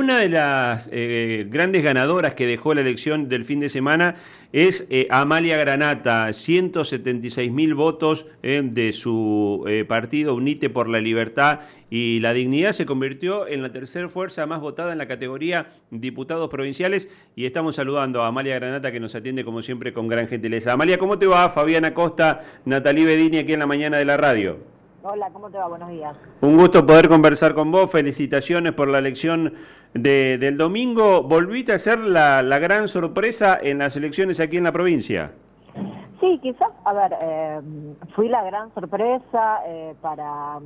Una de las eh, grandes ganadoras que dejó la elección del fin de semana es eh, Amalia Granata, 176 mil votos eh, de su partido Unite por la Libertad y la Dignidad se convirtió en la tercera fuerza más votada en la categoría diputados provinciales y estamos saludando a Amalia Granata que nos atiende como siempre con gran gentileza. Amalia, ¿cómo te va? Fabiana Costa, Natalí Bedini aquí en la mañana de la radio. Hola, ¿cómo te va? Buenos días. Un gusto poder conversar con vos. Felicitaciones por la elección del domingo. ¿Volviste a ser la, gran sorpresa en las elecciones aquí en la provincia? Sí, quizás, a ver, eh, fui la gran sorpresa eh, para,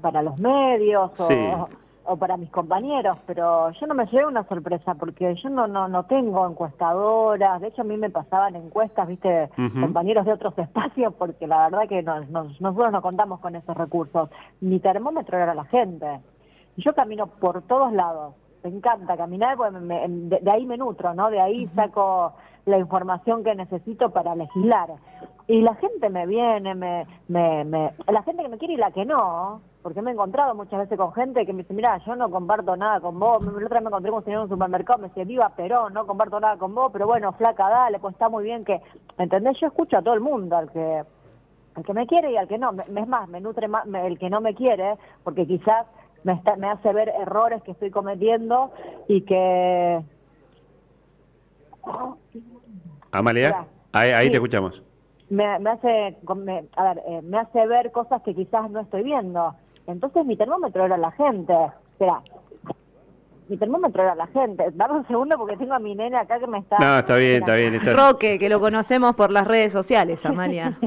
para los medios o, o para mis compañeros, pero yo no me llevo una sorpresa porque yo no no no tengo encuestadoras, de hecho a mí me pasaban encuestas, viste, compañeros de otros espacios, porque la verdad que nosotros no contamos con esos recursos. Mi termómetro era la gente. Yo camino por todos lados, me encanta caminar, porque de, ahí me nutro, ¿no? De ahí saco la información que necesito para legislar. Y la gente me viene, me, me, me, la gente que me quiere y la que no, porque me he encontrado muchas veces con gente que me dice, mira, yo no comparto nada con vos, la otra vez me encontré con un señor en un supermercado, me dice, viva Perón, no comparto nada con vos, pero bueno, flaca, dale, pues está muy bien que, ¿me entendés? Yo escucho a todo el mundo, al que, al que me quiere y al que no, es más, me nutre más el que no me quiere, porque quizás me, está, me hace ver errores que estoy cometiendo y que... Amalia, ahí, te escuchamos. Me, hace, a ver, eh, me hace ver cosas que quizás no estoy viendo. Entonces mi termómetro era la gente. Espera, mi termómetro era la gente. Dame un segundo porque tengo a mi nene acá que me está... No, está bien, está bien. Roque, que lo conocemos por las redes sociales, Amalia.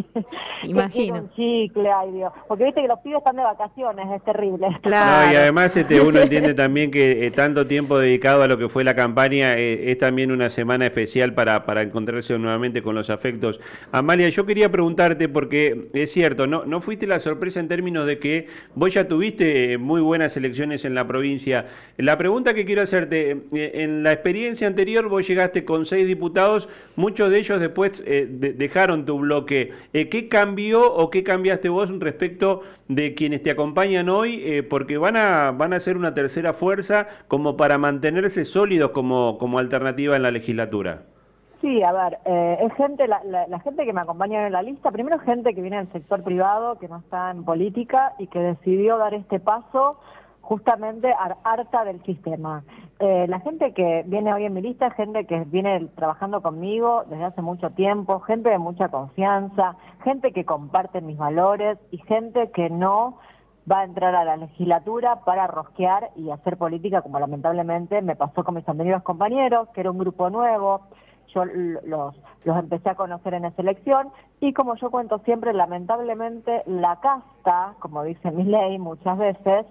Imagino. un chicle, ay Dios. Porque viste que los pibes están de vacaciones, es terrible. Claro. y además este, uno entiende también que eh, tanto tiempo dedicado a lo que fue la campaña eh, es también una semana especial para, para encontrarse nuevamente con los afectos. Amalia, yo quería preguntarte, porque es cierto, no, no fuiste la sorpresa en términos de que vos ya tuviste eh, muy buenas elecciones en la provincia. La pregunta que quiero hacerte, eh, en la experiencia anterior vos llegaste con seis diputados, muchos de ellos después eh, dejaron tu bloque. Eh, ¿Qué cambió o qué cambiaste vos respecto de quienes te acompañan hoy? porque van a, van a ser una tercera fuerza como para mantenerse sólidos como, como alternativa en la legislatura. Sí, a ver, es gente, la, la, gente que me acompaña en la lista, primero gente que viene del sector privado, que no está en política y que decidió dar este paso justamente harta del sistema. Eh, la gente que viene hoy en mi lista gente que viene trabajando conmigo desde hace mucho tiempo, gente de mucha confianza, gente que comparte mis valores y gente que no va a entrar a la legislatura para rosquear y hacer política como lamentablemente me pasó con mis anteriores compañeros, que era un grupo nuevo, yo los, los empecé a conocer en esa elección y como yo cuento siempre, lamentablemente la casta, como dice mi ley muchas veces,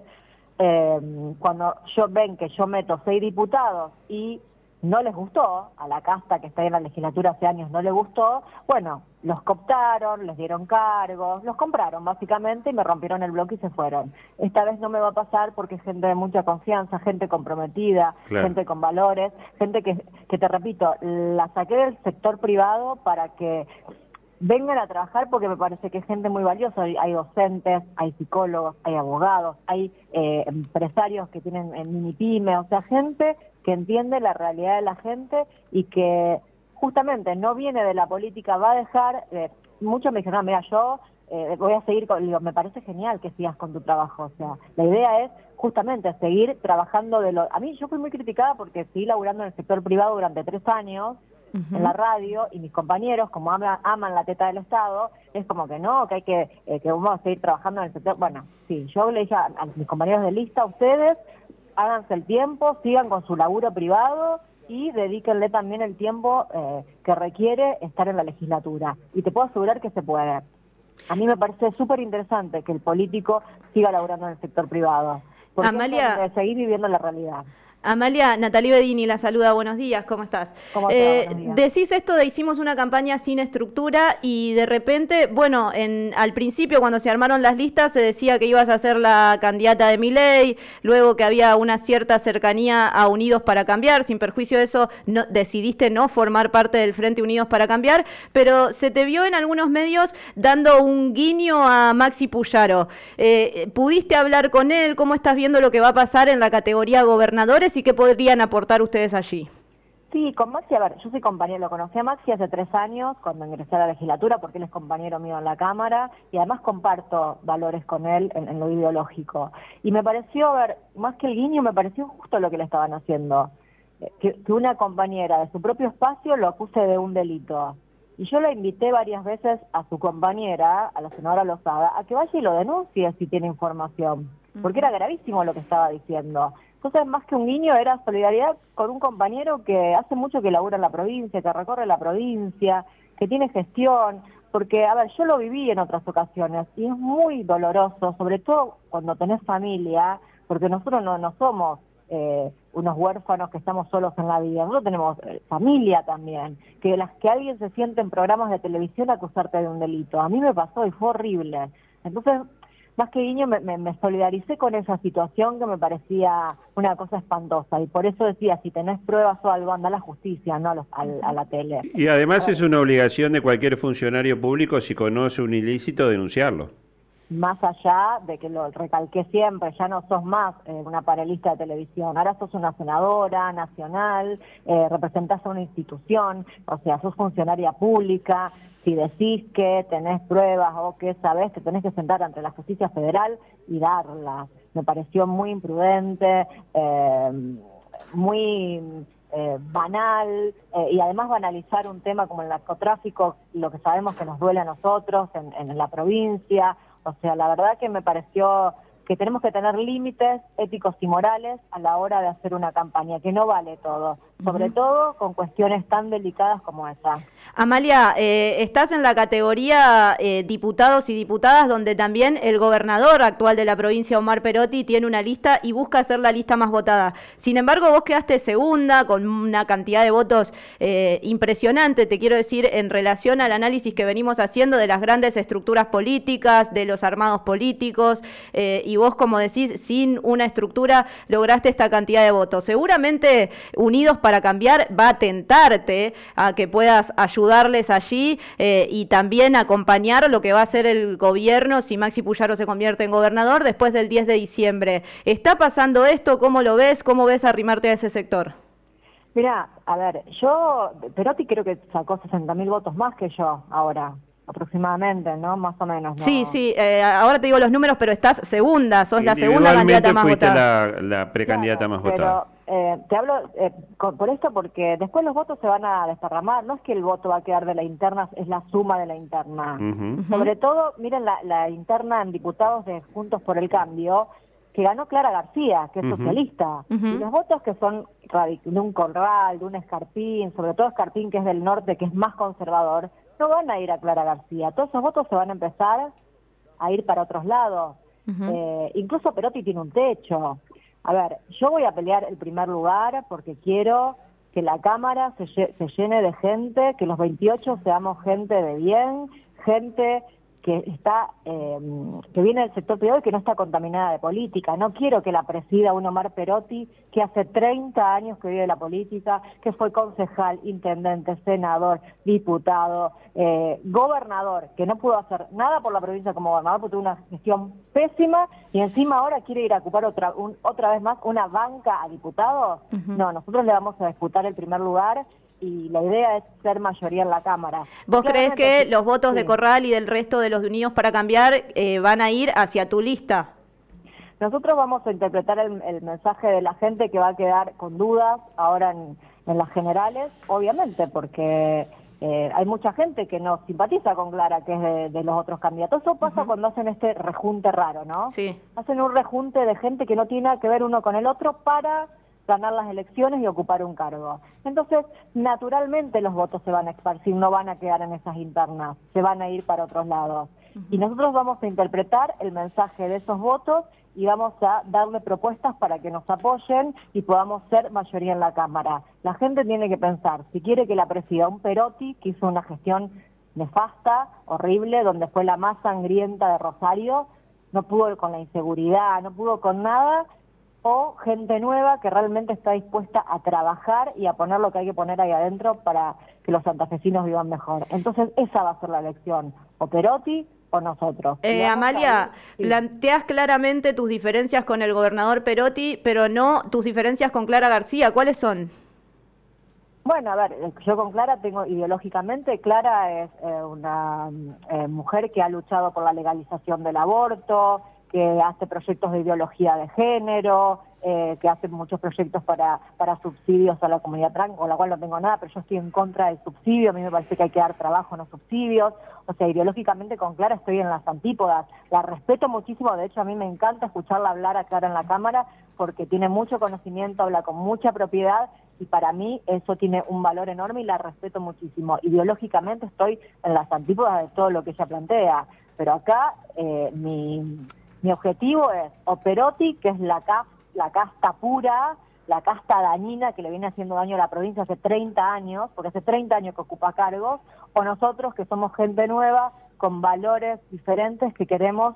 eh, cuando yo ven que yo meto seis diputados y no les gustó, a la casta que está en la legislatura hace años no le gustó, bueno, los cooptaron, les dieron cargos, los compraron básicamente y me rompieron el bloque y se fueron. Esta vez no me va a pasar porque es gente de mucha confianza, gente comprometida, gente con valores, gente que, que te repito, la saqué del sector privado para que vengan a trabajar porque me parece que es gente muy valiosa. Hay, docentes, hay psicólogos, hay abogados, hay eh, empresarios que tienen en mini pyme, o sea, gente que entiende la realidad de la gente y que justamente no viene de la política, va a dejar, eh, muchos me dijeron, mira, yo eh, voy a seguir, con, digo, me parece genial que sigas con tu trabajo, o sea, la idea es justamente seguir trabajando de lo... A mí yo fui muy criticada porque seguí laburando en el sector privado durante tres años, en la radio y mis compañeros, como aman, la teta del Estado, es como que no, que hay que, eh, que vamos a seguir trabajando en el sector. Bueno, sí, yo le dije a, mis compañeros de lista, ustedes háganse el tiempo, sigan con su laburo privado y dedíquenle también el tiempo eh, que requiere estar en la legislatura. Y te puedo asegurar que se puede. A mí me parece súper interesante que el político siga laburando en el sector privado. Porque Amalia, seguir viviendo la realidad. Amalia, Natalie Bedini la saluda, buenos días, ¿cómo estás? ¿Cómo eh, decís esto de hicimos una campaña sin estructura y de repente, bueno, en, al principio cuando se armaron las listas se decía que ibas a ser la candidata de mi ley, luego que había una cierta cercanía a Unidos para Cambiar, sin perjuicio de eso no, decidiste no formar parte del Frente Unidos para Cambiar, pero se te vio en algunos medios dando un guiño a Maxi Puyaro. Eh, ¿Pudiste hablar con él? ¿Cómo estás viendo lo que va a pasar en la categoría gobernadores? Y qué podrían aportar ustedes allí. Sí, con Maxi, a ver, yo soy compañero, lo conocí a Maxi hace tres años cuando ingresé a la legislatura porque él es compañero mío en la Cámara y además comparto valores con él en, lo ideológico. Y me pareció, a ver, más que el guiño, me pareció justo lo que le estaban haciendo. Eh, que, que una compañera de su propio espacio lo acuse de un delito. Y yo la invité varias veces a su compañera, a la senadora Lozada, a que vaya y lo denuncie si tiene información, porque era gravísimo lo que estaba diciendo. Entonces, más que un guiño, era solidaridad con un compañero que hace mucho que labura en la provincia, que recorre la provincia, que tiene gestión, porque, a ver, yo lo viví en otras ocasiones y es muy doloroso, sobre todo cuando tenés familia, porque nosotros no, somos eh, unos huérfanos que estamos solos en la vida, nosotros tenemos eh, familia también, que las que alguien se siente en programas de televisión acusarte de un delito. A mí me pasó y fue horrible. Entonces, más que guiño, me, solidaricé con esa situación que me parecía una cosa espantosa. Y por eso decía, si tenés pruebas o algo, anda a la justicia, no a, la tele. Y además es una obligación de cualquier funcionario público, si conoce un ilícito, denunciarlo. Más allá de que lo recalqué siempre, ya no sos más eh, una panelista de televisión, ahora sos una senadora nacional, eh, representás a una institución, o sea, sos funcionaria pública, si decís que tenés pruebas o que sabés, te tenés que sentar ante la justicia federal y darlas. Me pareció muy imprudente, eh, muy eh, banal eh, y además banalizar un tema como el narcotráfico, lo que sabemos que nos duele a nosotros en, en la provincia. O sea, la verdad que me pareció que tenemos que tener límites éticos y morales a la hora de hacer una campaña, que no vale todo, sobre todo con cuestiones tan delicadas como esa. Amalia, eh, estás en la categoría eh, diputados y diputadas donde también el gobernador actual de la provincia, Omar Perotti, tiene una lista y busca ser la lista más votada. Sin embargo, vos quedaste segunda con una cantidad de votos eh, impresionante, te quiero decir, en relación al análisis que venimos haciendo de las grandes estructuras políticas, de los armados políticos, y vos, como decís, sin una estructura lograste esta cantidad de votos. Seguramente Unidos para Cambiar va a tentarte a que puedas ayudar ayudarles allí eh, y también acompañar lo que va a hacer el gobierno si Maxi Puyaro se convierte en gobernador después del 10 de diciembre. ¿Está pasando esto? ¿Cómo lo ves? ¿Cómo ves arrimarte a ese sector? Mira, a ver, yo, Perotti creo que sacó 60 mil votos más que yo ahora aproximadamente, ¿no? Más o menos. Sí, sí, eh, ahora te digo los números, pero estás segunda, sos la segunda candidata más votada. La, la precandidata más votada. Eh, te hablo eh, por esto porque después los votos se van a desparramar, no es que el voto va a quedar de la interna, es la suma de la interna. Sobre todo, miren la, interna en diputados de Juntos por el Cambio, que ganó Clara García, que es socialista, y los votos que son de un Corral, de un Escarpín, sobre todo Escarpín que es del norte, que es más conservador, no van a ir a Clara García, todos esos votos se van a empezar a ir para otros lados. eh, incluso Perotti tiene un techo. A ver, yo voy a pelear el primer lugar porque quiero que la Cámara se, se llene de gente, que los 28 seamos gente de bien, gente que está eh, que viene del sector privado y que no está contaminada de política. No quiero que la presida un Omar Perotti, que hace 30 años que vive la política, que fue concejal, intendente, senador, diputado, eh, gobernador, que no pudo hacer nada por la provincia como gobernador porque tuvo una gestión pésima y encima ahora quiere ir a ocupar otra, otra vez más una banca a diputados. No, nosotros le vamos a disputar el primer lugar y la idea es ser mayoría en la Cámara. ¿Vos crees que los votos de Corral y del resto de los Unidos para Cambiar eh, van a ir hacia tu lista? Nosotros vamos a interpretar el, mensaje de la gente que va a quedar con dudas ahora en, las generales, obviamente, porque eh, hay mucha gente que no simpatiza con Clara, que es de, los otros candidatos. Eso pasa cuando hacen este rejunte raro, ¿no? Sí. Hacen un rejunte de gente que no tiene nada que ver uno con el otro para ganar las elecciones y ocupar un cargo. Entonces, naturalmente los votos se van a esparcir, no van a quedar en esas internas, se van a ir para otros lados. Y nosotros vamos a interpretar el mensaje de esos votos y vamos a darle propuestas para que nos apoyen y podamos ser mayoría en la Cámara. La gente tiene que pensar, si quiere que la presida un Perotti, que hizo una gestión nefasta, horrible, donde fue la más sangrienta de Rosario, no pudo con la inseguridad, no pudo con nada, o gente nueva que realmente está dispuesta a trabajar y a poner lo que hay que poner ahí adentro para que los santafesinos vivan mejor. Entonces esa va a ser la elección, o Perotti o nosotros. Eh, Amalia, planteas claramente tus diferencias con el gobernador Perotti, pero no tus diferencias con Clara García. ¿Cuáles son? Bueno, a ver, eh, yo con Clara tengo ideológicamente, Clara es eh, una mujer que ha luchado por la legalización del aborto, que hace proyectos de ideología de género, eh, que hace muchos proyectos para, para subsidios a la comunidad trans, con la cual no tengo nada, pero yo estoy en contra del subsidio, a mí me parece que hay que dar trabajo, no subsidios, o sea, ideológicamente con Clara estoy en las antípodas, la respeto muchísimo, de hecho a mí me encanta escucharla hablar a Clara en la Cámara, porque tiene mucho conocimiento, habla con mucha propiedad, y para mí eso tiene un valor enorme y la respeto muchísimo. Ideológicamente estoy en las antípodas de todo lo que ella plantea, pero acá eh, mi, mi objetivo es o Perotti, que es la CAF la casta pura, la casta dañina que le viene haciendo daño a la provincia hace 30 años, porque hace 30 años que ocupa cargos, o nosotros que somos gente nueva, con valores diferentes, que queremos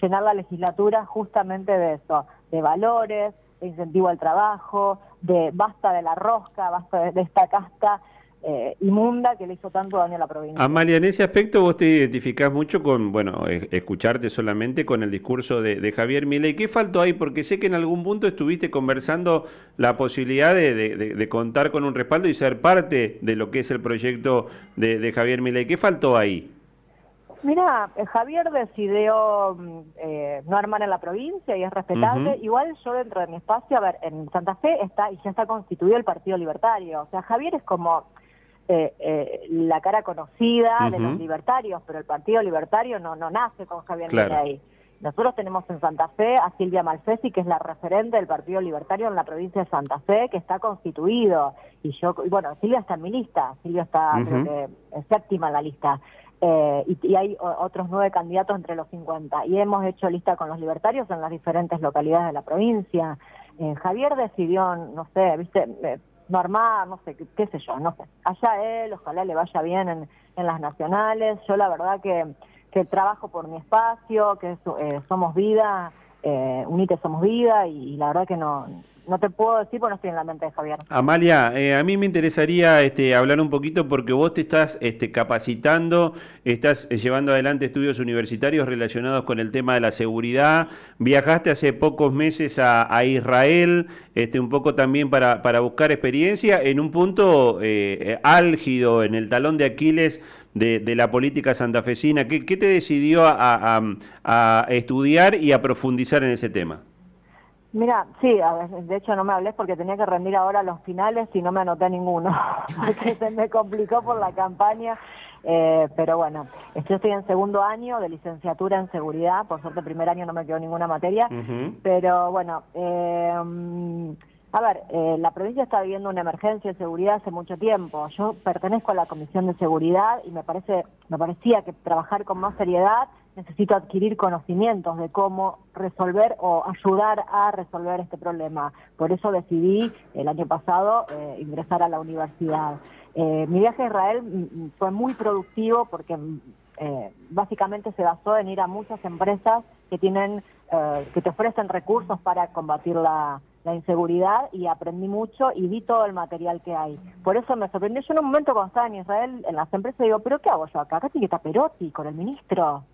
llenar la legislatura justamente de eso, de valores, de incentivo al trabajo, de basta de la rosca, basta de esta casta eh, inmunda que le hizo tanto daño a la provincia. Amalia, en ese aspecto vos te identificás mucho con, bueno, escucharte solamente con el discurso de, Javier Milei. ¿Qué faltó ahí? Porque sé que en algún punto estuviste conversando la posibilidad de, contar con un respaldo y ser parte de lo que es el proyecto de, Javier Milei. ¿Qué faltó ahí? Mira, eh, Javier decidió mm, eh, no armar en la provincia y es respetable. Igual yo dentro de mi espacio, a ver, en Santa Fe está y ya está constituido el Partido Libertario. O sea, Javier es como eh, eh, la cara conocida de los libertarios, pero el Partido Libertario no, no nace con Javier claro. Nosotros tenemos en Santa Fe a Silvia Malfesi, que es la referente del Partido Libertario en la provincia de Santa Fe, que está constituido. Y yo, bueno, Silvia está en mi lista, Silvia está creo que séptima en la lista. Eh, y, hay otros nueve candidatos entre los 50. Y hemos hecho lista con los libertarios en las diferentes localidades de la provincia. Eh, Javier decidió, no sé, viste, normal, no sé, qué, sé yo, no sé. Allá él, ojalá le vaya bien en, en las nacionales. Yo la verdad que, que trabajo por mi espacio, que eh, somos vida, eh, Unite Somos Vida, y la verdad que no, no te puedo decir porque no estoy en la mente de Javier. Amalia, eh, a mí me interesaría este, hablar un poquito porque vos te estás este, capacitando, estás eh, llevando adelante estudios universitarios relacionados con el tema de la seguridad. Viajaste hace pocos meses a, Israel, este, un poco también para, buscar experiencia en un punto eh, álgido, en el talón de Aquiles de, la política santafesina. ¿Qué, qué te decidió a estudiar y a profundizar en ese tema? Mira, sí, de hecho no me hablé porque tenía que rendir ahora los finales y no me anoté ninguno, porque se me complicó por la campaña, eh, pero bueno, yo estoy en segundo año de licenciatura en seguridad, por suerte primer año no me quedó ninguna materia, pero bueno, eh, a ver, eh, la provincia está viviendo una emergencia de seguridad hace mucho tiempo. Yo pertenezco a la Comisión de Seguridad y me parece, me parecía que trabajar con más seriedad necesito adquirir conocimientos de cómo resolver o ayudar a resolver este problema. Por eso decidí el año pasado eh, ingresar a la universidad. Eh, mi viaje a Israel mm, mm, fue muy productivo porque mm, eh, básicamente se basó en ir a muchas empresas que tienen que te ofrecen recursos para combatir la, la inseguridad y aprendí mucho y vi todo el material que hay. Por eso me sorprendió. Yo en un momento cuando estaba en Israel, en las empresas, digo, ¿pero qué hago yo acá? Acá tiene que estar Perotti con el ministro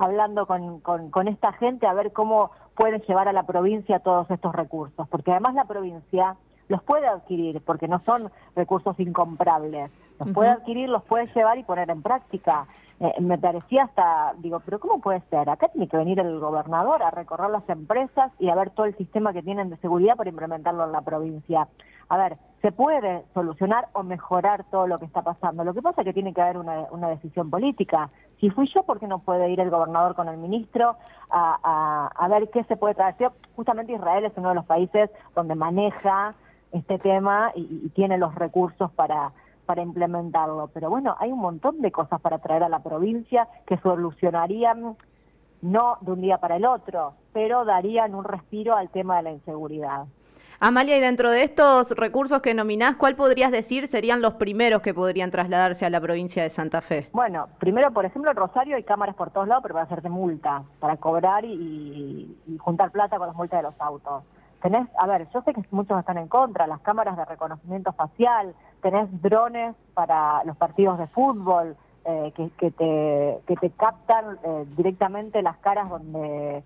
hablando con, con, esta gente a ver cómo pueden llevar a la provincia todos estos recursos, porque además la provincia los puede adquirir, porque no son recursos incomprables, los puede adquirir, los puede llevar y poner en práctica. Eh, me parecía hasta, digo, pero ¿cómo puede ser? Acá tiene que venir el gobernador a recorrer las empresas y a ver todo el sistema que tienen de seguridad para implementarlo en la provincia. A ver, se puede solucionar o mejorar todo lo que está pasando. Lo que pasa es que tiene que haber una, una decisión política. Si fui yo, ¿por qué no puede ir el gobernador con el ministro a, a, ver qué se puede traer? Justamente Israel es uno de los países donde maneja este tema y tiene los recursos para para implementarlo. Pero bueno, hay un montón de cosas para traer a la provincia que solucionarían no de un día para el otro, pero darían un respiro al tema de la inseguridad. Amalia, y dentro de estos recursos que nominás, ¿cuál podrías decir serían los primeros que podrían trasladarse a la provincia de Santa Fe? Bueno, primero, por ejemplo, en Rosario hay cámaras por todos lados, pero para hacerte multa, para cobrar y, y juntar plata con las multas de los autos. Tenés, a ver, yo sé que muchos están en contra, las cámaras de reconocimiento facial, tenés drones para los partidos de fútbol, eh, que, te, que te captan eh, directamente las caras donde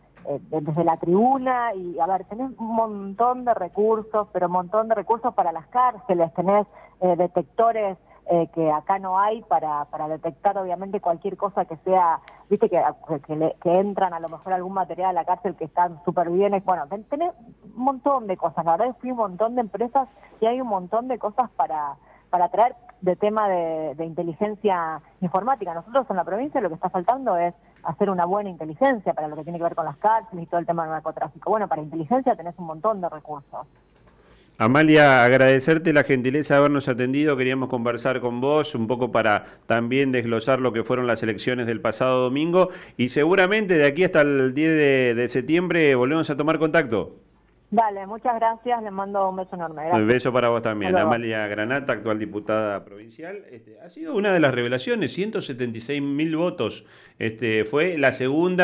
desde la tribuna y a ver, tenés un montón de recursos, pero un montón de recursos para las cárceles, tenés detectores eh, que acá no hay para, para detectar obviamente cualquier cosa que sea, viste que, que, entran a lo mejor algún material a la cárcel que están súper bien, bueno, tenés un montón de cosas, la verdad es que hay un montón de empresas y hay un montón de cosas para, para traer de tema de, de inteligencia informática. Nosotros en la provincia lo que está faltando es hacer una buena inteligencia para lo que tiene que ver con las cárceles y todo el tema del narcotráfico. Bueno, para inteligencia tenés un montón de recursos. Amalia, agradecerte la gentileza de habernos atendido. Queríamos conversar con vos un poco para también desglosar lo que fueron las elecciones del pasado domingo y seguramente de aquí hasta el 10 de, septiembre volvemos a tomar contacto. Dale, muchas gracias, le mando un beso enorme. Un beso para vos también. Amalia Granata, actual diputada provincial. Este, ha sido una de las revelaciones, 176 mil votos. Este, fue la segunda.